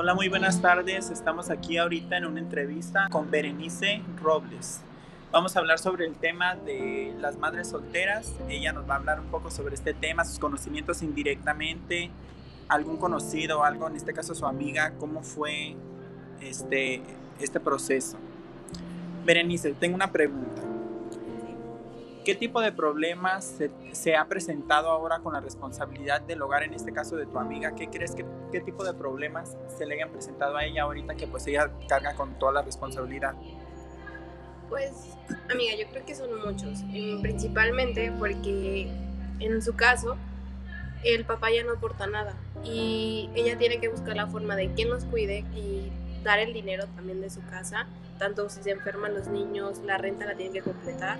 Hola, muy buenas tardes. Estamos aquí ahorita en una entrevista con Berenice Robles. Vamos a hablar sobre el tema de las madres solteras. Ella nos va a hablar un poco sobre este tema, sus conocimientos indirectamente, algún conocido, algo, en este caso su amiga, cómo fue este, este proceso. Berenice, tengo una pregunta. ¿Qué tipo de problemas se, ha presentado ahora con la responsabilidad del hogar, en este caso de tu amiga? ¿Qué crees que qué tipo de problemas se le hayan presentado a ella ahorita que pues ella carga con toda la responsabilidad? Pues, amiga, yo creo que son muchos, principalmente porque en su caso el papá ya no aporta nada y ella tiene que buscar la forma de que nos cuide y dar el dinero también de su casa, tanto si se enferman los niños, la renta la tienen que completar.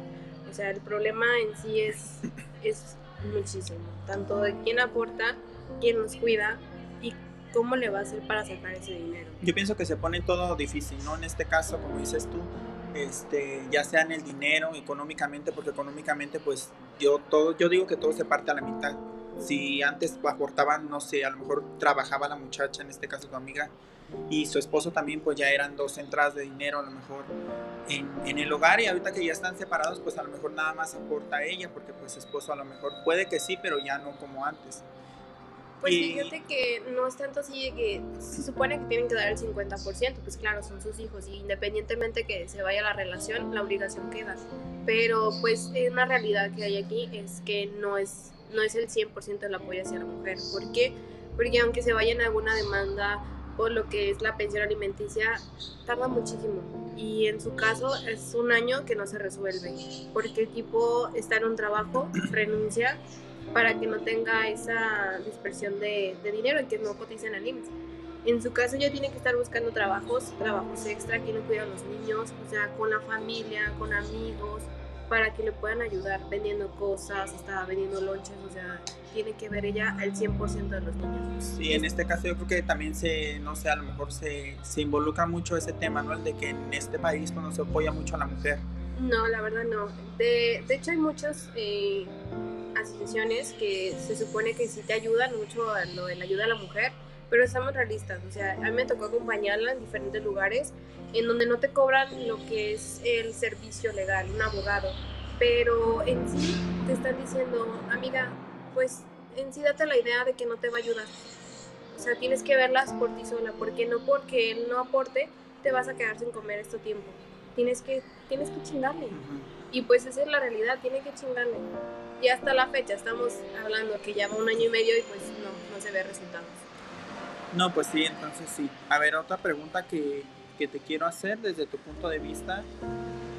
O sea, el problema en sí es, es muchísimo, tanto de quién aporta, quién nos cuida y cómo le va a hacer para sacar ese dinero. Yo pienso que se pone todo difícil, ¿no? En este caso, como dices tú, este, ya sea en el dinero, económicamente, porque económicamente, pues yo todo, yo digo que todo se parte a la mitad. Si antes aportaban, no sé, a lo mejor trabajaba la muchacha, en este caso tu amiga, y su esposo también, pues ya eran dos entradas de dinero a lo mejor en, en, el hogar y ahorita que ya están separados, pues a lo mejor nada más aporta ella, porque pues su esposo a lo mejor puede que sí, pero ya no como antes. Pues fíjate que no es tanto así que se supone que tienen que dar el 50%, pues claro, son sus hijos y independientemente que se vaya la relación, la obligación queda. Pero pues una realidad que hay aquí es que no es, no es el 100% el apoyo hacia la mujer. ¿Por qué? Porque aunque se vaya en alguna demanda lo que es la pensión alimenticia, tarda muchísimo. Y en su caso es un año que no se resuelve, porque el tipo está en un trabajo, renuncia para que no tenga esa dispersión de, dinero y que no coticen al IMSS. En su caso ya tiene que estar buscando trabajos, trabajos extra, que no cuida a los niños, o sea, con la familia, con amigos, para que le puedan ayudar vendiendo cosas, está vendiendo lonches, o sea, tiene que ver ella al 100% de los niños. Sí, en este caso yo creo que también se, no sé, a lo mejor se, se involucra mucho ese tema, ¿no? El de que en este país pues, no se apoya mucho a la mujer. No, la verdad no. De, de hecho hay muchos... Eh, asociaciones que se supone que sí te ayudan mucho a lo de la ayuda a la mujer, pero estamos realistas, o sea, a mí me tocó acompañarla en diferentes lugares en donde no te cobran lo que es el servicio legal, un abogado, pero en sí te están diciendo, amiga, pues en sí date la idea de que no te va a ayudar. O sea, tienes que verlas por ti sola, porque no porque él no aporte te vas a quedar sin comer este tiempo. Tienes que, tienes que chingarle. Y pues esa es la realidad, tiene que chingarle. Y hasta la fecha estamos hablando que ya va un año y medio y pues no, no se ve resultados. No, pues sí, entonces sí. A ver, otra pregunta que, que te quiero hacer desde tu punto de vista.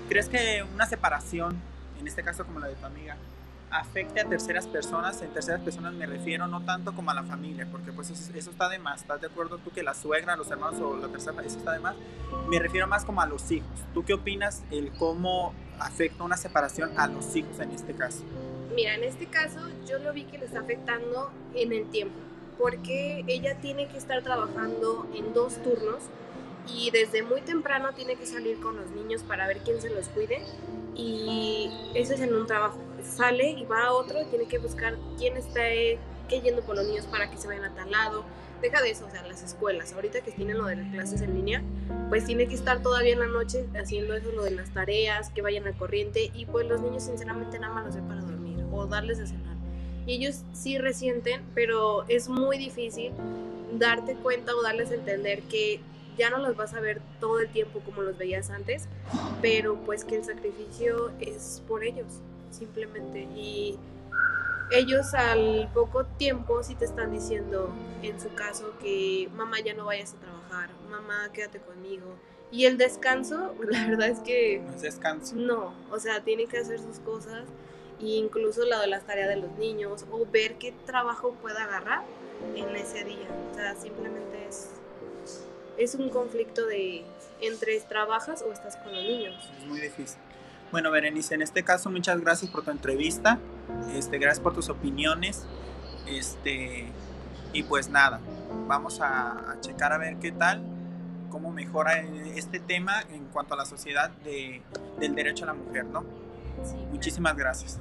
¿Crees que una separación, en este caso como la de tu amiga, afecte a terceras personas? En terceras personas me refiero no tanto como a la familia, porque pues eso, eso, está de más. ¿Estás de acuerdo tú que la suegra, los hermanos o la tercera, eso está de más? Me refiero más como a los hijos. ¿Tú qué opinas el cómo afecta una separación a los hijos en este caso? Mira, en este caso yo lo vi que le está afectando en el tiempo, porque ella tiene que estar trabajando en dos turnos y desde muy temprano tiene que salir con los niños para ver quién se los cuide y eso es en un trabajo. Sale y va a otro tiene que buscar quién está que yendo por los niños para que se vayan a tal lado. Deja de eso, o sea, las escuelas, ahorita que tienen lo de las clases en línea, pues tiene que estar todavía en la noche haciendo eso, lo de las tareas, que vayan al corriente y pues los niños sinceramente nada más los ven para dormir o darles de cenar. Y ellos sí resienten, pero es muy difícil darte cuenta o darles a entender que ya no los vas a ver todo el tiempo como los veías antes, pero pues que el sacrificio es por ellos, simplemente. Y ellos al poco tiempo sí te están diciendo, en su caso, que mamá ya no vayas a trabajar, mamá quédate conmigo. Y el descanso, la verdad es que... No es descanso. No, o sea, tiene que hacer sus cosas incluso la de las tareas de los niños o ver qué trabajo pueda agarrar en ese día. O sea, simplemente es, es un conflicto de entre trabajas o estás con los niños. Es muy difícil. Bueno, Berenice, en este caso muchas gracias por tu entrevista, este, gracias por tus opiniones, este, y pues nada, vamos a, a checar a ver qué tal, cómo mejora este tema en cuanto a la sociedad de, del derecho a la mujer, ¿no? Muchísimas gracias.